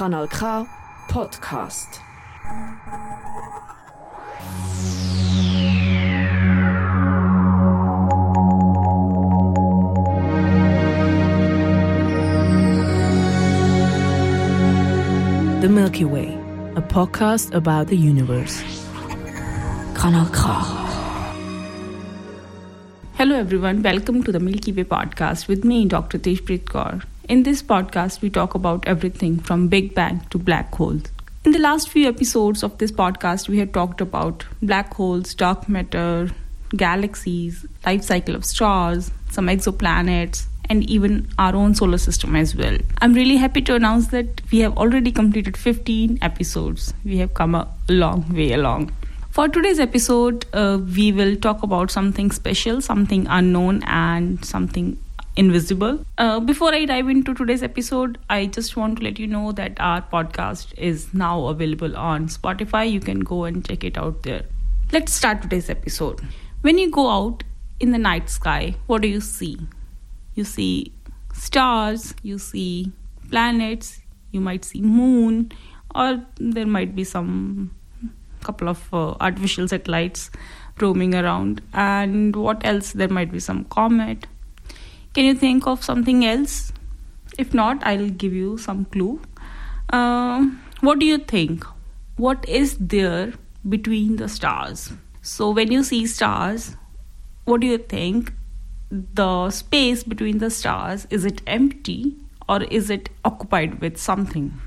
Kanal K Podcast. The Milky Way, a podcast about the universe. Kanal K. Hello everyone, welcome to the Milky Way podcast with me, Dr. Tejpreet Kaur. In this podcast, we talk about everything from Big Bang to black holes. In the last few episodes of this podcast, we have talked about black holes, dark matter, galaxies, life cycle of stars, some exoplanets, and even our own solar system as well. I'm really happy to announce that we have already completed 15 episodes. We have come a long way along. For today's episode, uh, we will talk about something special, something unknown, and something invisible. Uh, before I dive into today's episode, I just want to let you know that our podcast is now available on Spotify. You can go and check it out there. Let's start today's episode. When you go out in the night sky, what do you see? You see stars, you see planets, you might see moon, or there might be some couple of uh, artificial satellites roaming around. And what else? There might be some comet. Can you think of something else? If not, I'll give you some clue. Um, what do you think? What is there between the stars? So, when you see stars, what do you think? The space between the stars is it empty or is it occupied with something?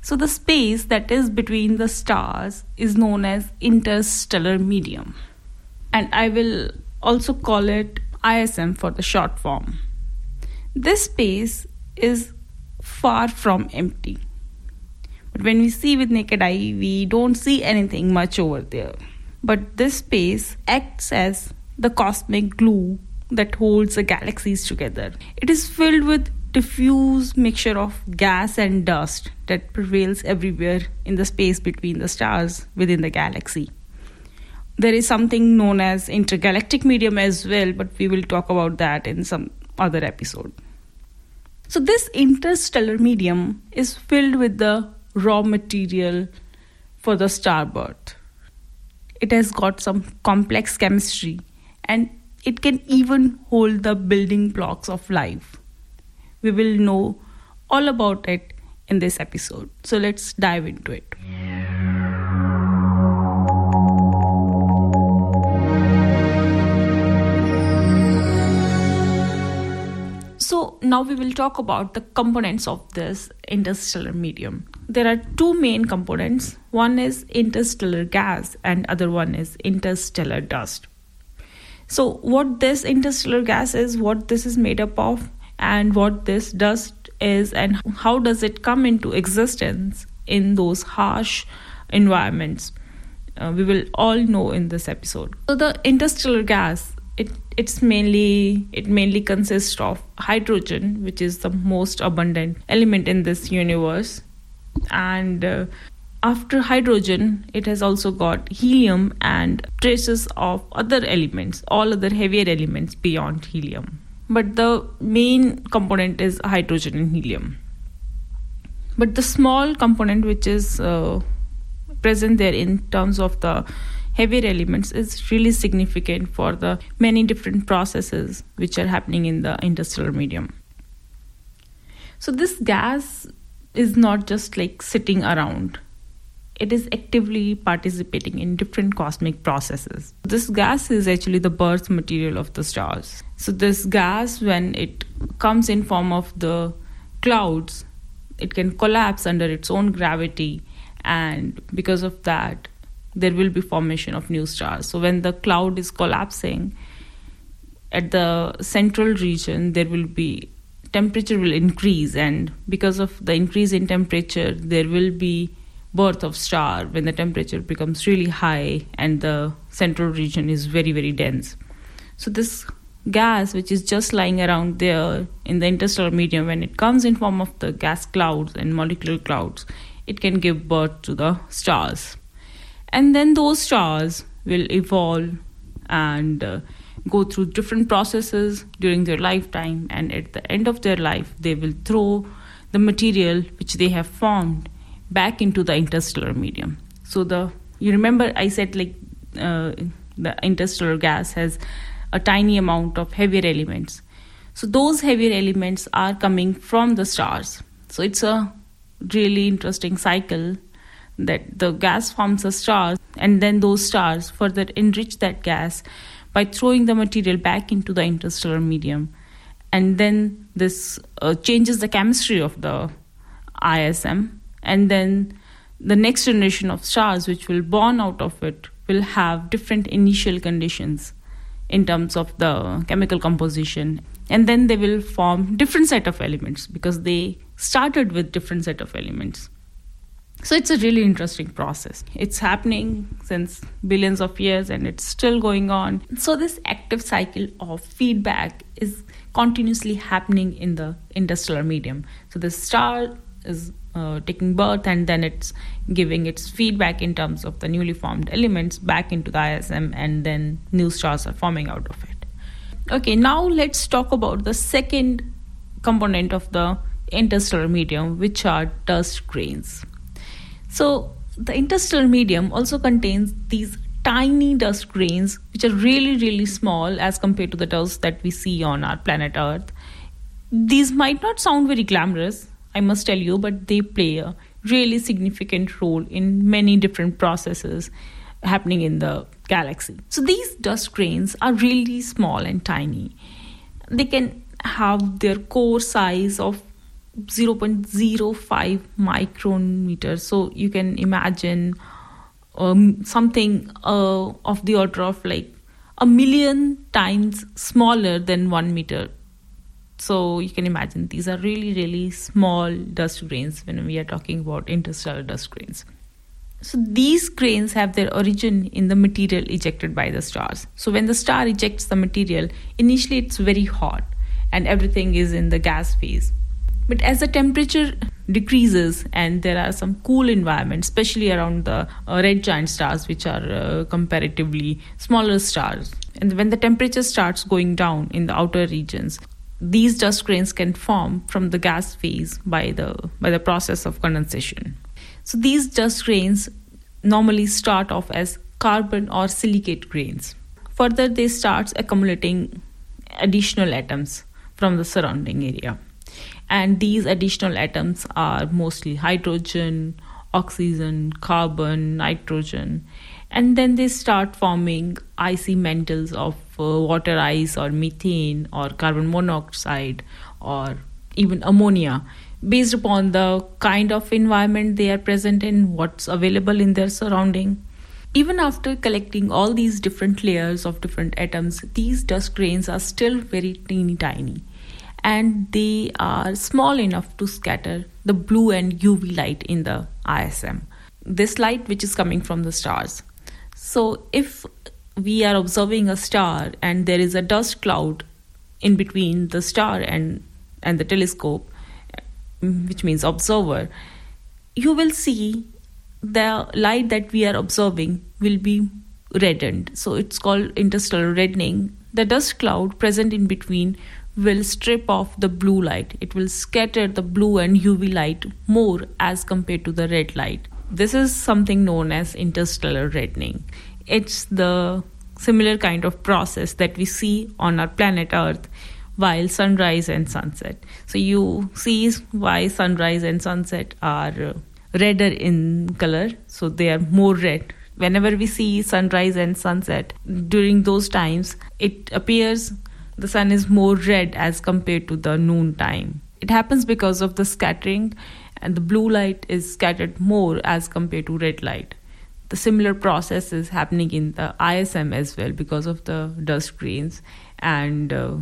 So, the space that is between the stars is known as interstellar medium. And I will also call it ISM for the short form. This space is far from empty. But when we see with naked eye, we don't see anything much over there. But this space acts as the cosmic glue that holds the galaxies together. It is filled with diffuse mixture of gas and dust that prevails everywhere in the space between the stars within the galaxy. There is something known as intergalactic medium as well, but we will talk about that in some other episode. So, this interstellar medium is filled with the raw material for the star birth. It has got some complex chemistry and it can even hold the building blocks of life. We will know all about it in this episode. So let's dive into it. Now we will talk about the components of this interstellar medium. There are two main components. One is interstellar gas and other one is interstellar dust. So what this interstellar gas is, what this is made up of and what this dust is and how does it come into existence in those harsh environments. Uh, we will all know in this episode. So the interstellar gas it it's mainly it mainly consists of hydrogen which is the most abundant element in this universe. And uh, after hydrogen it has also got helium and traces of other elements all other heavier elements beyond helium. But the main component is hydrogen and helium. But the small component which is uh, present there in terms of the heavier elements is really significant for the many different processes which are happening in the interstellar medium. So, this gas is not just like sitting around, it is actively participating in different cosmic processes. This gas is actually the birth material of the stars. So, this gas, when it comes in form of the clouds, it can collapse under its own gravity and because of that there will be formation of new stars. So when the cloud is collapsing at the central region there will be temperature will increase and because of the increase in temperature there will be birth of star when the temperature becomes really high and the central region is very very dense. So this gas which is just lying around there in the interstellar medium when it comes in form of the gas clouds and molecular clouds it can give birth to the stars and then those stars will evolve and uh, go through different processes during their lifetime, and at the end of their life, they will throw the material which they have formed back into the interstellar medium. So the you remember I said like uh, the interstellar gas has a tiny amount of heavier elements. So those heavier elements are coming from the stars. So it's a really interesting cycle that the gas forms a star and then those stars further enrich that gas by throwing the material back into the interstellar medium. And then this uh, changes the chemistry of the ISM and then the next generation of stars which will born out of it will have different initial conditions in terms of the chemical composition. And then they will form different set of elements because they started with different set of elements so it's a really interesting process it's happening since billions of years and it's still going on so this active cycle of feedback is continuously happening in the interstellar medium so the star is uh, taking birth and then it's giving its feedback in terms of the newly formed elements back into the ISM and then new stars are forming out of it. Okay, now let's talk about the second component of the interstellar medium, which are dust grains. So, the interstellar medium also contains these tiny dust grains, which are really, really small as compared to the dust that we see on our planet Earth. These might not sound very glamorous, I must tell you, but they play a really significant role in many different processes happening in the galaxy. So these dust grains are really small and tiny. They can have their core size of 0.05 micrometers. So you can imagine um, something uh, of the order of like a million times smaller than one meter so you can imagine these are really, really small dust grains when we are talking about interstellar dust grains. So these grains have their origin in the material ejected by the stars. So when the star ejects the material, initially it's very hot and everything is in the gas phase. But as the temperature decreases and there are some cool environments, especially around the uh, red giant stars, which are uh, comparatively smaller stars, and when the temperature starts going down in the outer regions, these dust grains can form from the gas phase by the by the process of condensation. So these dust grains normally start off as carbon or silicate grains. Further they start accumulating additional atoms from the surrounding area and these additional atoms are mostly hydrogen oxygen carbon nitrogen. And then they start forming icy mantles of uh, water ice or methane or carbon monoxide or even ammonia. Based upon the kind of environment they are present in what's available in their surrounding. Even after collecting all these different layers of different atoms these dust grains are still very teeny tiny and they are small enough to scatter the blue and uv light in the ism this light which is coming from the stars. So if we are observing a star and there is a dust cloud in between the star and and the telescope which means observer you will see the light that we are observing will be reddened. So it's called interstellar reddening. The dust cloud present in between will strip off the blue light it will scatter the blue and uv light more as compared to the red light this is something known as interstellar reddening it's the similar kind of process that we see on our planet Earth while sunrise and sunset. So you see why sunrise and sunset are uh, redder in color, so they are more red. Whenever we see sunrise and sunset during those times, it appears the sun is more red as compared to the noon time. It happens because of the scattering, and the blue light is scattered more as compared to red light the similar process is happening in the ISM as well because of the dust grains and uh,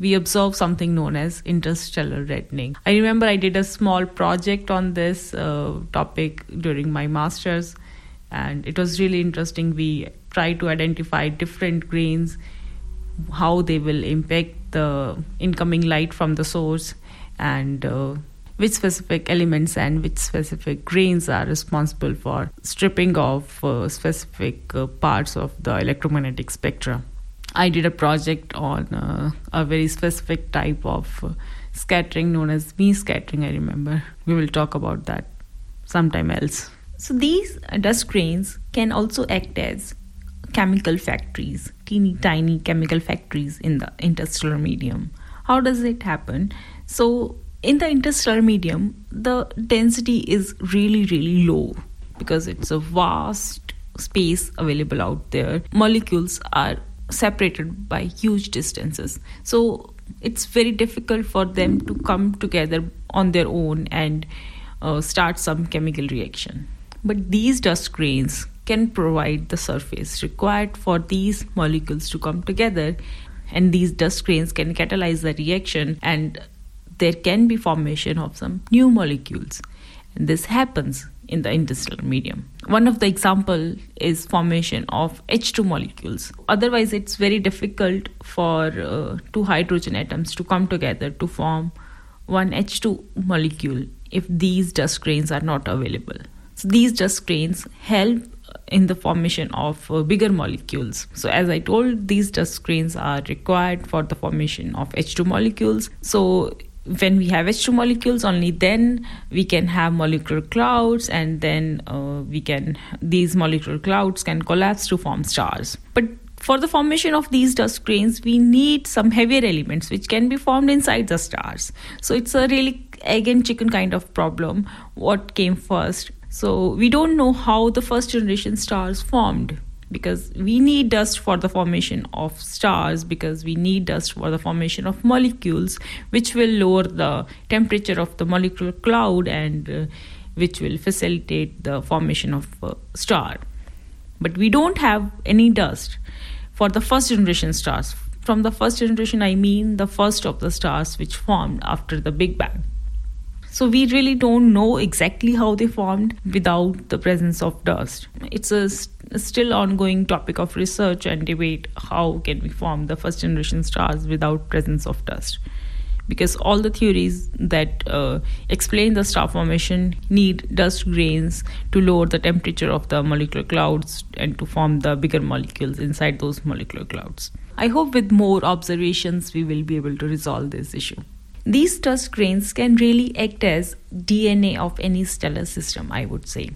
we observe something known as interstellar reddening. I remember I did a small project on this uh, topic during my master's, and it was really interesting. We tried to identify different grains, how they will impact the incoming light from the source, and uh, which specific elements and which specific grains are responsible for stripping off uh, specific uh, parts of the electromagnetic spectra. I did a project on uh, a very specific type of uh, scattering known as Mie scattering, I remember. We will talk about that sometime else. So, these dust grains can also act as chemical factories, teeny tiny chemical factories in the interstellar medium. How does it happen? So, in the interstellar medium, the density is really, really low because it's a vast space available out there. Molecules are separated by huge distances. So, it's very difficult for them to come together on their own and uh, start some chemical reaction. But these dust grains can provide the surface required for these molecules to come together, and these dust grains can catalyze the reaction, and there can be formation of some new molecules. And this happens in the interstellar medium. One of the example is formation of H2 molecules. Otherwise, it's very difficult for uh, two hydrogen atoms to come together to form one H2 molecule if these dust grains are not available. So these dust grains help in the formation of uh, bigger molecules. So as I told, these dust grains are required for the formation of H2 molecules. So when we have H2 molecules, only then we can have molecular clouds, and then uh, we can these molecular clouds can collapse to form stars. But for the formation of these dust grains, we need some heavier elements which can be formed inside the stars. So it's a really egg and chicken kind of problem. What came first? So we don't know how the first generation stars formed because we need dust for the formation of stars because we need dust for the formation of molecules which will lower the temperature of the molecular cloud and uh, which will facilitate the formation of a star. But we don't have any dust for the first generation stars. From the first generation i mean the first of the stars which formed after the big bang so we really don't know exactly how they formed without the presence of dust. It's a still ongoing topic of research and debate how can we form the first generation stars without presence of dust. Because all the theories that uh, explain the star formation need dust grains to lower the temperature of the molecular clouds and to form the bigger molecules inside those molecular clouds. I hope with more observations we will be able to resolve this issue these dust grains can really act as dna of any stellar system i would say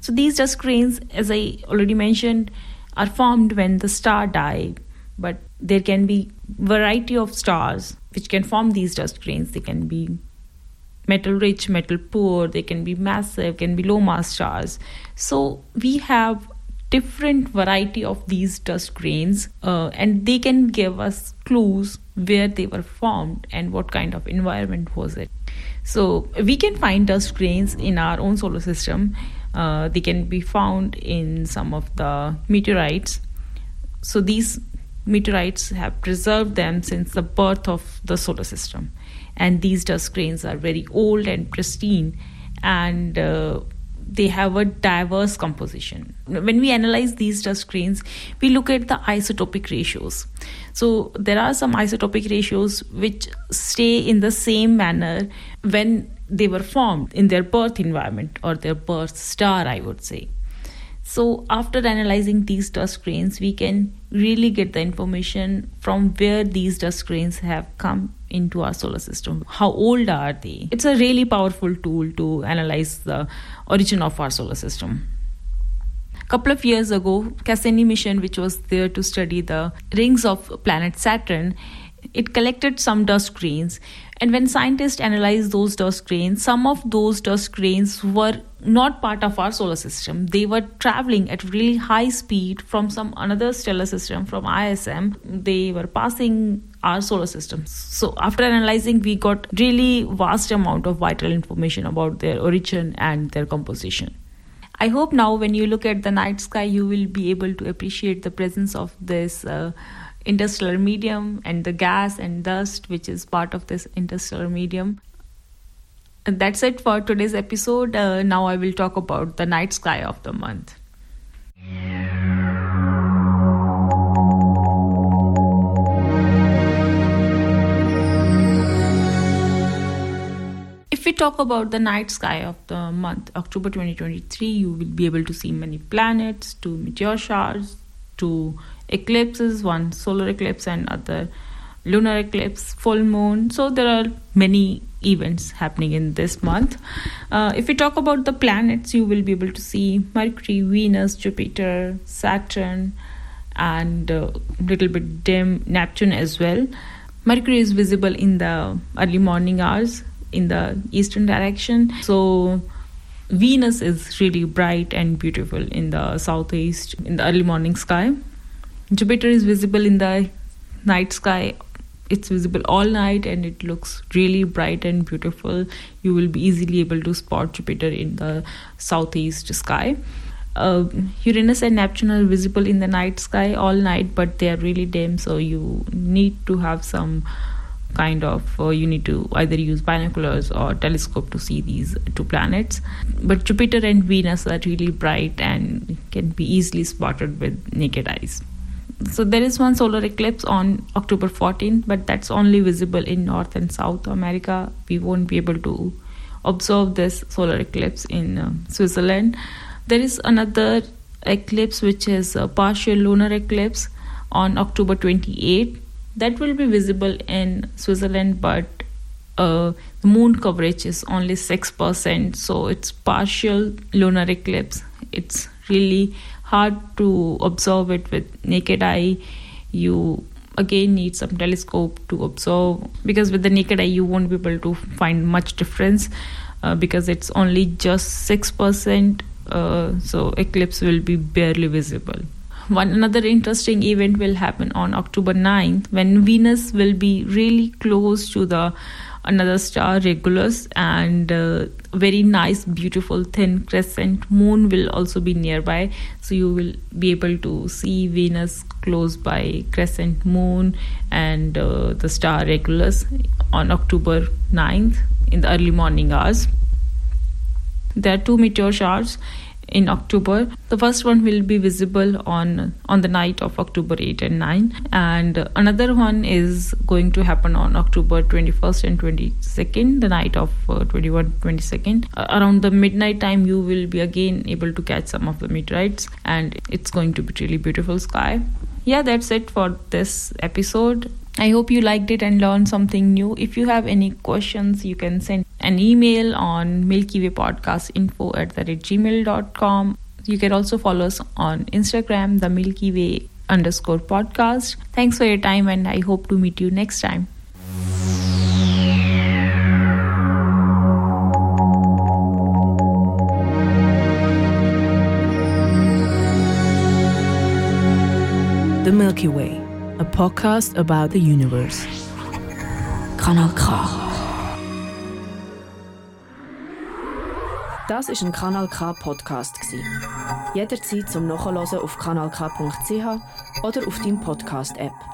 so these dust grains, as I already mentioned, are formed when the star died. But there can be variety of stars which can form these dust grains. They can be metal rich, metal poor, they can be massive, can be low mass stars. So we have different variety of these dust grains uh, and they can give us clues where they were formed and what kind of environment was it so we can find dust grains in our own solar system uh, they can be found in some of the meteorites. So these meteorites have preserved them since the birth of the solar system. And these dust grains are very old and pristine and uh, they have a diverse composition. When we analyze these dust grains, we look at the isotopic ratios. So there are some isotopic ratios which stay in the same manner when they were formed in their birth environment or their birth star, I would say. So, after analyzing these dust grains, we can really get the information from where these dust grains have come into our solar system. How old are they? It's a really powerful tool to analyze the origin of our solar system. A couple of years ago, Cassini mission, which was there to study the rings of planet Saturn, it collected some dust grains and when scientists analyzed those dust grains some of those dust grains were not part of our solar system they were traveling at really high speed from some another stellar system from ism they were passing our solar system so after analyzing we got really vast amount of vital information about their origin and their composition I hope now when you look at the night sky, you will be able to appreciate the presence of this uh, interstellar medium and the gas and dust which is part of this interstellar medium. And that's it for today's episode. Uh, now I will talk about the night sky of the month. We talk about the night sky of the month October 2023, you will be able to see many planets, two meteor showers, two eclipses, one solar eclipse and other lunar eclipse, full moon. So there are many events happening in this month. Uh, if we talk about the planets, you will be able to see Mercury, Venus, Jupiter, Saturn, and a uh, little bit dim Neptune as well. Mercury is visible in the early morning hours in the eastern direction. So Venus is really bright and beautiful in the southeast in the early morning sky. Jupiter is visible in the night sky it's visible all night and it looks really bright and beautiful you will be easily able to spot jupiter in the southeast sky uh, uranus and neptune are visible in the night sky all night but they are really dim so you need to have some kind of uh, you need to either use binoculars or telescope to see these two planets but jupiter and venus are really bright and can be easily spotted with naked eyes so there is one solar eclipse on October 14th, but that's only visible in North and South America. We won't be able to observe this solar eclipse in uh, Switzerland. There is another eclipse which is a partial lunar eclipse on October 28th. That will be visible in Switzerland, but uh, the moon coverage is only 6%, so it's partial lunar eclipse. It's really hard to observe it with naked eye you again need some telescope to observe because with the naked eye you won't be able to find much difference uh, because it's only just 6% uh, so eclipse will be barely visible one another interesting event will happen on october 9th when venus will be really close to the another star regulus and uh, very nice beautiful thin crescent moon will also be nearby. So you will be able to see venus close by crescent moon and uh, the star regulus on october 9th in the early morning hours. There are two meteor showers in October. The first one will be visible on on the night of October 8 and 9 and another one is going to happen on October 21st and 22nd the night of uh, 21 22nd uh, around the midnight time you will be again able to catch some of the meteorites and it's going to be really beautiful sky. Yeah that's it for this episode I hope you liked it and learned something new. If you have any questions, you can send an email on Milky Way Podcast info at the gmail.com. You can also follow us on Instagram, the Milky Way underscore podcast. Thanks for your time and I hope to meet you next time. The Milky Way podcast about the universe. Kanal K. Das ist ein Kanal K Podcast Jederzeit zum Nachhören auf kanalk.ch oder auf deinem Podcast App.